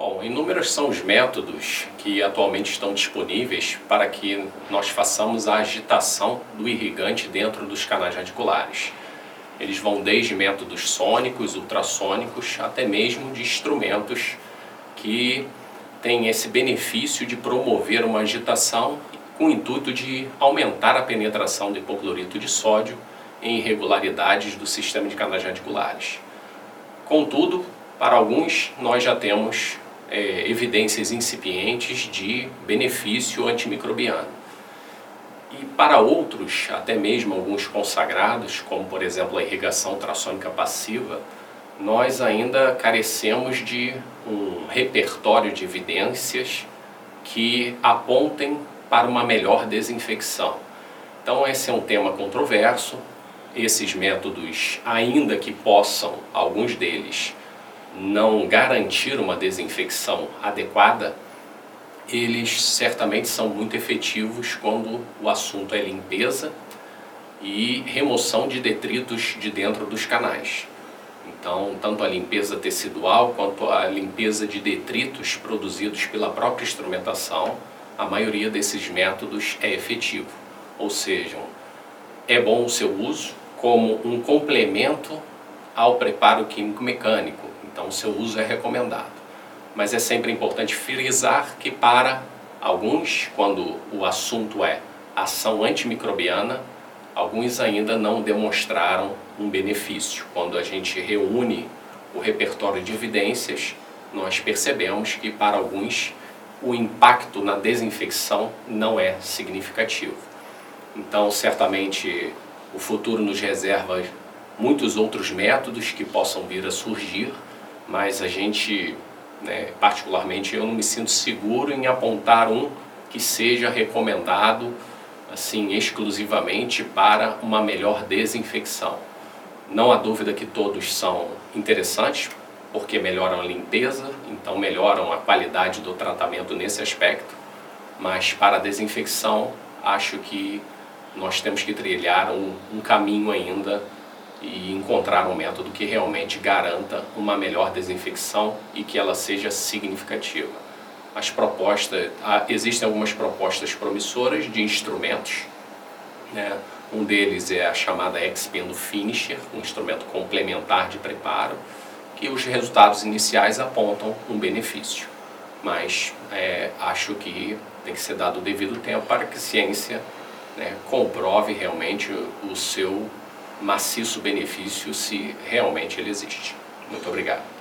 Bom, inúmeros são os métodos que atualmente estão disponíveis para que nós façamos a agitação do irrigante dentro dos canais radiculares. Eles vão desde métodos sônicos, ultrassônicos, até mesmo de instrumentos que têm esse benefício de promover uma agitação com o intuito de aumentar a penetração do hipoclorito de sódio em irregularidades do sistema de canais radiculares. Contudo, para alguns, nós já temos é, evidências incipientes de benefício antimicrobiano. E para outros, até mesmo alguns consagrados, como por exemplo a irrigação ultrassônica passiva, nós ainda carecemos de um repertório de evidências que apontem para uma melhor desinfecção. Então, esse é um tema controverso. Esses métodos, ainda que possam, alguns deles, não garantir uma desinfecção adequada, eles certamente são muito efetivos quando o assunto é limpeza e remoção de detritos de dentro dos canais. Então, tanto a limpeza tecidual quanto a limpeza de detritos produzidos pela própria instrumentação, a maioria desses métodos é efetivo. Ou seja, é bom o seu uso como um complemento ao preparo químico mecânico, então, o seu uso é recomendado. Mas é sempre importante frisar que, para alguns, quando o assunto é ação antimicrobiana, alguns ainda não demonstraram um benefício. Quando a gente reúne o repertório de evidências, nós percebemos que, para alguns, o impacto na desinfecção não é significativo. Então, certamente, o futuro nos reserva muitos outros métodos que possam vir a surgir mas a gente, né, particularmente, eu não me sinto seguro em apontar um que seja recomendado assim exclusivamente para uma melhor desinfecção. Não há dúvida que todos são interessantes, porque melhoram a limpeza, então melhoram a qualidade do tratamento nesse aspecto, mas para a desinfecção, acho que nós temos que trilhar um, um caminho ainda e encontrar um método que realmente garanta uma melhor desinfecção e que ela seja significativa. As propostas, existem algumas propostas promissoras de instrumentos, né? um deles é a chamada Expendo Finisher, um instrumento complementar de preparo, que os resultados iniciais apontam um benefício, mas é, acho que tem que ser dado o devido tempo para que a ciência né, comprove realmente o seu maciço benefício se realmente ele existe. Muito obrigado.